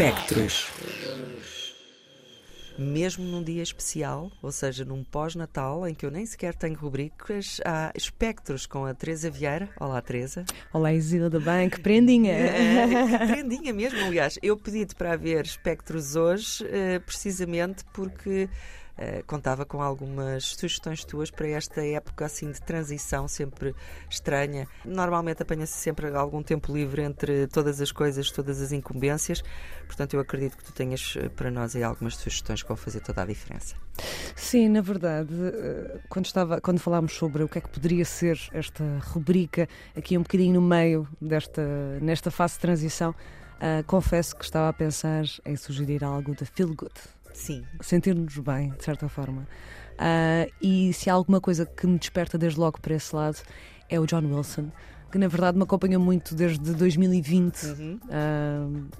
Espectros. Mesmo num dia especial, ou seja, num pós-natal, em que eu nem sequer tenho rubricas, há espectros com a Teresa Vieira. Olá, Teresa. Olá, Isila da Banco, prendinha. É, prendinha mesmo, aliás. Eu pedi-te para ver espectros hoje, eh, precisamente porque Uh, contava com algumas sugestões tuas para esta época assim de transição sempre estranha. Normalmente apanha-se sempre algum tempo livre entre todas as coisas, todas as incumbências. Portanto, eu acredito que tu tenhas eh, para nós aí algumas sugestões que vão fazer toda a diferença. Sim, na verdade, eh, quando, estava, quando falámos sobre o que é que poderia ser esta rubrica, aqui um bocadinho no meio desta, nesta fase de transição, uh, confesso que estava a pensar em sugerir algo da Feel Good. Sim. Sentir-nos bem, de certa forma. Uh, e se há alguma coisa que me desperta desde logo para esse lado é o John Wilson que na verdade me acompanhou muito desde 2020. Uhum.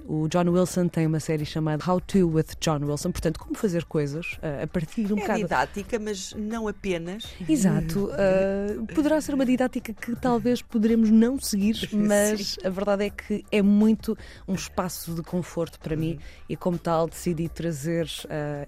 Uh, o John Wilson tem uma série chamada How to with John Wilson, portanto, como fazer coisas uh, a partir de um é bocado. didática, mas não apenas. Exato. Uh, poderá ser uma didática que talvez poderemos não seguir, mas a verdade é que é muito um espaço de conforto para uhum. mim e, como tal, decidi trazer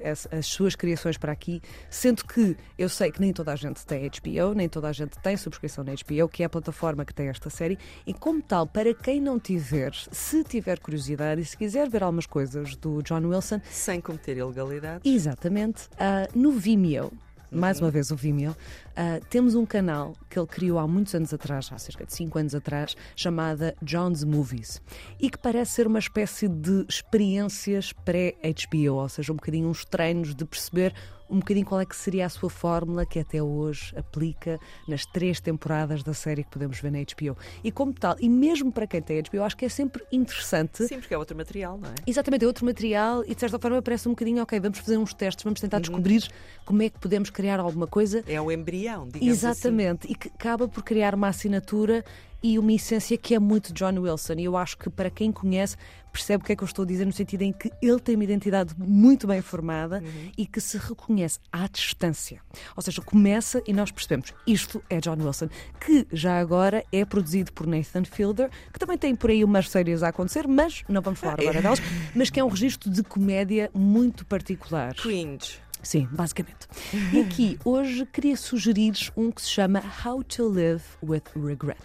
as, as suas criações para aqui, sendo que eu sei que nem toda a gente tem HBO, nem toda a gente tem subscrição na HBO, que é a plataforma que tem esta série e, como tal, para quem não tiver, se tiver curiosidade e se quiser ver algumas coisas do John Wilson. Sem cometer ilegalidades. Exatamente. Uh, no Vimeo mais uma vez o Vimeo, uh, temos um canal que ele criou há muitos anos atrás, há cerca de 5 anos atrás, chamada John's Movies, e que parece ser uma espécie de experiências pré-HBO, ou seja, um bocadinho uns treinos de perceber um bocadinho qual é que seria a sua fórmula que até hoje aplica nas três temporadas da série que podemos ver na HBO. E como tal, e mesmo para quem tem HBO, acho que é sempre interessante. Sim, porque é outro material, não é? Exatamente, é outro material e de certa forma parece um bocadinho, ok, vamos fazer uns testes, vamos tentar uhum. descobrir como é que podemos criar alguma coisa. É o embrião, digamos assim. Exatamente, assim. e que acaba por criar uma assinatura e uma essência que é muito John Wilson. E eu acho que para quem conhece percebe o que é que eu estou a dizer no sentido em que ele tem uma identidade muito bem formada uhum. e que se reconhece à distância. Ou seja, começa e nós percebemos isto é John Wilson, que já agora é produzido por Nathan Fielder, que também tem por aí umas séries a acontecer, mas não vamos falar agora delas, mas que é um registro de comédia muito particular. Cringe. Sim, basicamente. E aqui, hoje, queria sugerir um que se chama How to Live with Regret.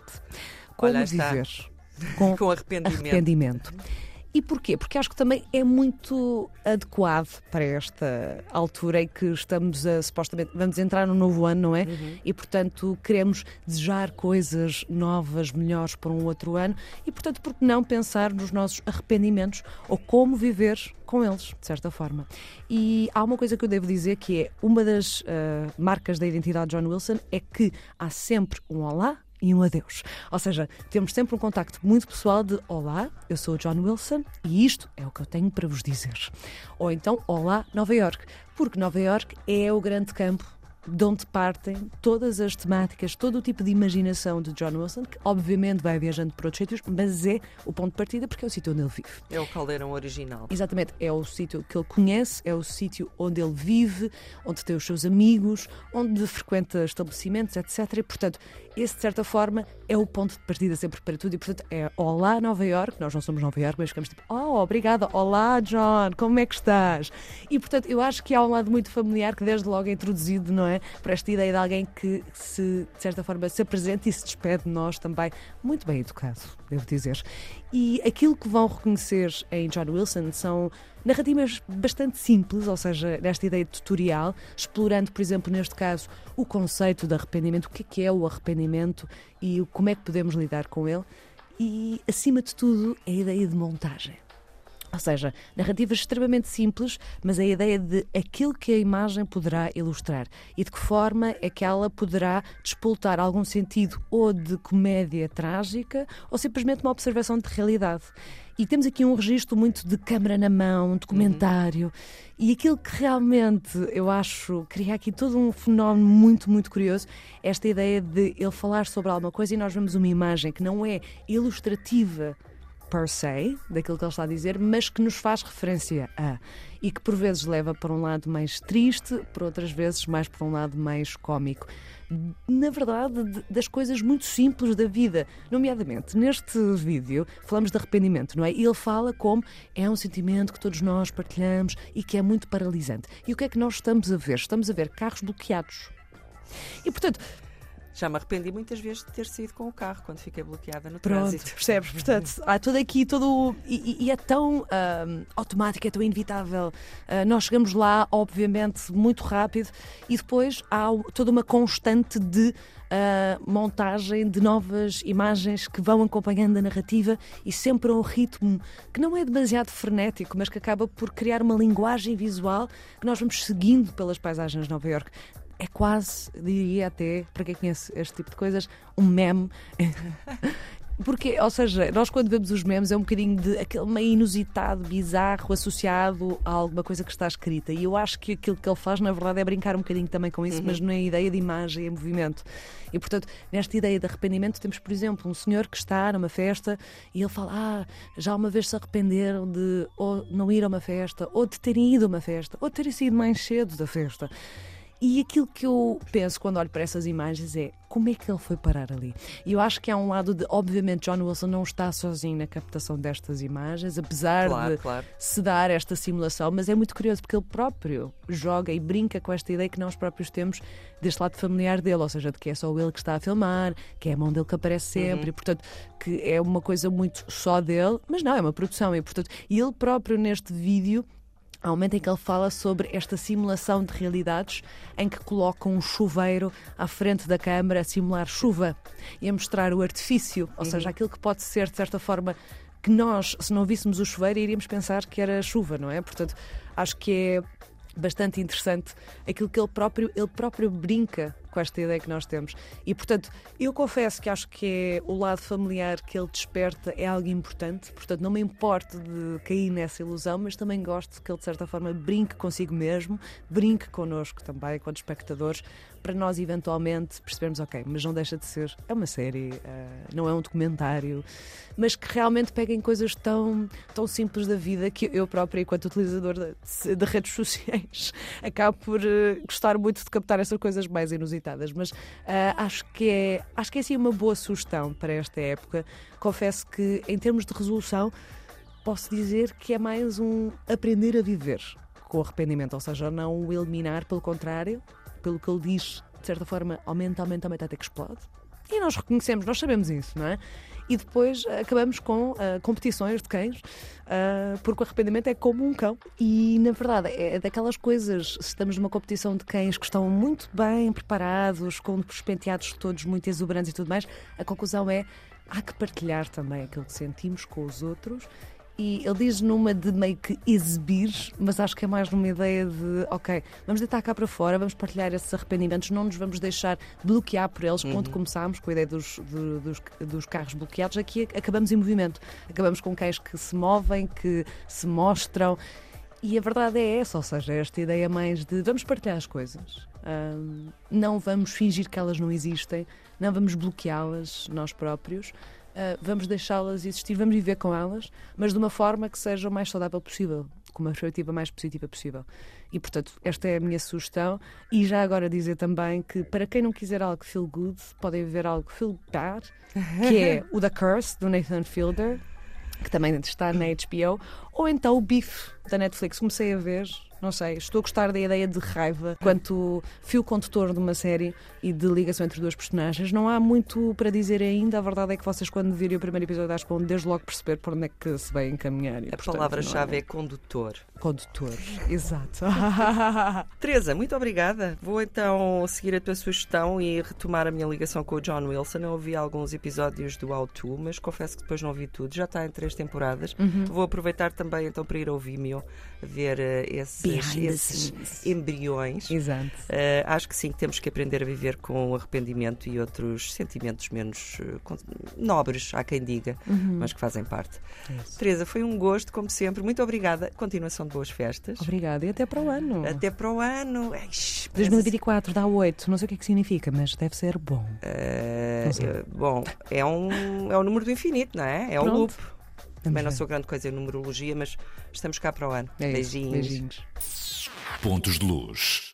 Como viver com, com arrependimento. arrependimento. E porquê? Porque acho que também é muito adequado para esta altura em que estamos a supostamente vamos entrar no novo ano, não é? Uhum. E portanto queremos desejar coisas novas, melhores para um outro ano e portanto por que não pensar nos nossos arrependimentos ou como viver com eles, de certa forma. E há uma coisa que eu devo dizer que é uma das uh, marcas da identidade de John Wilson é que há sempre um olá e um adeus. Ou seja, temos sempre um contacto muito pessoal de Olá, eu sou o John Wilson e isto é o que eu tenho para vos dizer. Ou então Olá, Nova York, porque Nova York é o grande campo de onde partem todas as temáticas, todo o tipo de imaginação de John Wilson, que obviamente vai viajando por outros sítios, mas é o ponto de partida porque é o sítio onde ele vive. É o caldeirão original. Exatamente, é o sítio que ele conhece, é o sítio onde ele vive, onde tem os seus amigos, onde frequenta estabelecimentos, etc. E, portanto, esse, de certa forma, é o ponto de partida sempre para tudo. E, portanto, é Olá, Nova York. Nós não somos Nova York, mas ficamos tipo, oh, obrigada. Olá, John, como é que estás? E, portanto, eu acho que há um lado muito familiar que desde logo é introduzido, não é? Para esta ideia de alguém que se, de certa forma, se apresenta e se despede de nós também. Muito bem educado, devo dizer. E aquilo que vão reconhecer em John Wilson são narrativas bastante simples, ou seja, nesta ideia de tutorial, explorando, por exemplo, neste caso, o conceito de arrependimento, o que é, que é o arrependimento e como é que podemos lidar com ele. E, acima de tudo, a ideia de montagem. Ou seja, narrativas extremamente simples, mas a ideia de aquilo que a imagem poderá ilustrar e de que forma é que ela poderá despoltar algum sentido ou de comédia trágica ou simplesmente uma observação de realidade. E temos aqui um registro muito de câmara na mão, documentário, uhum. e aquilo que realmente eu acho cria aqui todo um fenómeno muito, muito curioso, esta ideia de ele falar sobre alguma coisa e nós vemos uma imagem que não é ilustrativa per se, daquilo que ele está a dizer, mas que nos faz referência a. E que por vezes leva para um lado mais triste, por outras vezes mais para um lado mais cómico. Na verdade, das coisas muito simples da vida. Nomeadamente, neste vídeo, falamos de arrependimento, não é? E ele fala como é um sentimento que todos nós partilhamos e que é muito paralisante. E o que é que nós estamos a ver? Estamos a ver carros bloqueados. E portanto, já me arrependi muitas vezes de ter saído com o carro quando fiquei bloqueada no Pronto, trânsito. percebes? Portanto, há tudo aqui, todo. E, e é tão automático, é tão inevitável. Uh, nós chegamos lá, obviamente, muito rápido e depois há toda uma constante de. Uh, montagem de novas imagens que vão acompanhando a narrativa e sempre a um ritmo que não é demasiado frenético, mas que acaba por criar uma linguagem visual que nós vamos seguindo pelas paisagens de Nova York é quase, diria até, para quem conhece este tipo de coisas, um meme. Porque, ou seja, nós quando vemos os memes é um bocadinho de aquele meio inusitado, bizarro, associado a alguma coisa que está escrita. E eu acho que aquilo que ele faz, na verdade, é brincar um bocadinho também com isso, uhum. mas na ideia de imagem e movimento. E, portanto, nesta ideia de arrependimento, temos, por exemplo, um senhor que está numa festa e ele fala: Ah, já uma vez se arrependeram de ou não ir a uma festa, ou de terem ido a uma festa, ou de terem saído mais cedo da festa. E aquilo que eu penso quando olho para essas imagens é como é que ele foi parar ali? E eu acho que há um lado de, obviamente, John Wilson não está sozinho na captação destas imagens, apesar claro, de claro. se dar esta simulação, mas é muito curioso porque ele próprio joga e brinca com esta ideia que nós próprios temos deste lado familiar dele, ou seja, de que é só ele que está a filmar, que é a mão dele que aparece sempre, uhum. e portanto que é uma coisa muito só dele, mas não, é uma produção, e portanto, ele próprio neste vídeo Há um momento em que ele fala sobre esta simulação de realidades em que coloca um chuveiro à frente da câmara a simular chuva e a mostrar o artifício, ou uhum. seja, aquilo que pode ser, de certa forma, que nós, se não víssemos o chuveiro, iríamos pensar que era chuva, não é? Portanto, acho que é bastante interessante aquilo que ele próprio, ele próprio brinca com esta ideia que nós temos. E, portanto, eu confesso que acho que é o lado familiar que ele desperta é algo importante, portanto, não me importo de cair nessa ilusão, mas também gosto que ele, de certa forma, brinque consigo mesmo, brinque connosco também, quanto espectadores, para nós eventualmente percebermos, ok, mas não deixa de ser, é uma série, uh, não é um documentário, mas que realmente peguem coisas tão, tão simples da vida que eu própria, enquanto utilizador de, de redes sociais, acabo por uh, gostar muito de captar essas coisas mais inusitadas. Mas uh, acho que é acho que é assim uma boa sugestão para esta época. Confesso que em termos de resolução posso dizer que é mais um aprender a viver com arrependimento, ou seja, não o eliminar, pelo contrário, pelo que ele diz, de certa forma, aumenta, aumenta, aumenta até que explode. E nós reconhecemos, nós sabemos isso, não é? E depois acabamos com uh, competições de cães, uh, porque o arrependimento é como um cão. E, na verdade, é daquelas coisas, se estamos numa competição de cães que estão muito bem preparados, com os penteados todos muito exuberantes e tudo mais, a conclusão é há que partilhar também aquilo que sentimos com os outros e ele diz numa de meio que exibir, mas acho que é mais numa ideia de, ok, vamos deitar cá para fora, vamos partilhar esses arrependimentos, não nos vamos deixar bloquear por eles. Uhum. Quando começámos com a ideia dos, de, dos, dos, carros bloqueados, aqui acabamos em movimento. Acabamos com cães que se movem, que se mostram. E a verdade é essa, ou seja, é esta ideia mais de vamos partilhar as coisas, não vamos fingir que elas não existem, não vamos bloqueá-las nós próprios uh, vamos deixá-las existir, vamos viver com elas, mas de uma forma que seja o mais saudável possível, com uma perspectiva mais positiva possível. E, portanto, esta é a minha sugestão. E já agora dizer também que, para quem não quiser algo feel good, podem ver algo feel bad, que é o The Curse, do Nathan Fielder, que também está na HBO, ou então o Beef, da Netflix. Comecei a ver não sei, estou a gostar da ideia de raiva quanto fio condutor de uma série e de ligação entre duas personagens. Não há muito para dizer ainda. A verdade é que vocês, quando virem o primeiro episódio, acho que vão desde logo perceber por onde é que se vai encaminhar. E, a palavra-chave é... é condutor. Condutor, exato. Teresa, muito obrigada. Vou então seguir a tua sugestão e retomar a minha ligação com o John Wilson. Eu ouvi alguns episódios do How To, mas confesso que depois não vi tudo. Já está em três temporadas. Uhum. Vou aproveitar também então para ir ao Vimeo ver uh, esses, esses embriões. Exato. Uh, acho que sim, que temos que aprender a viver com arrependimento e outros sentimentos menos uh, nobres, há quem diga, uhum. mas que fazem parte. Isso. Teresa, foi um gosto, como sempre. Muito obrigada. Continuação de boas festas. Obrigada e até para o ano. Até para o ano. Eish, 2024 dá 8, não sei o que é que significa, mas deve ser bom. bom, é um, é um número do infinito, não é? É Pronto. o loop. Também não sou grande coisa em numerologia, mas estamos cá para o ano. É isso. Beijinhos. Beijinhos. Pontos de luz.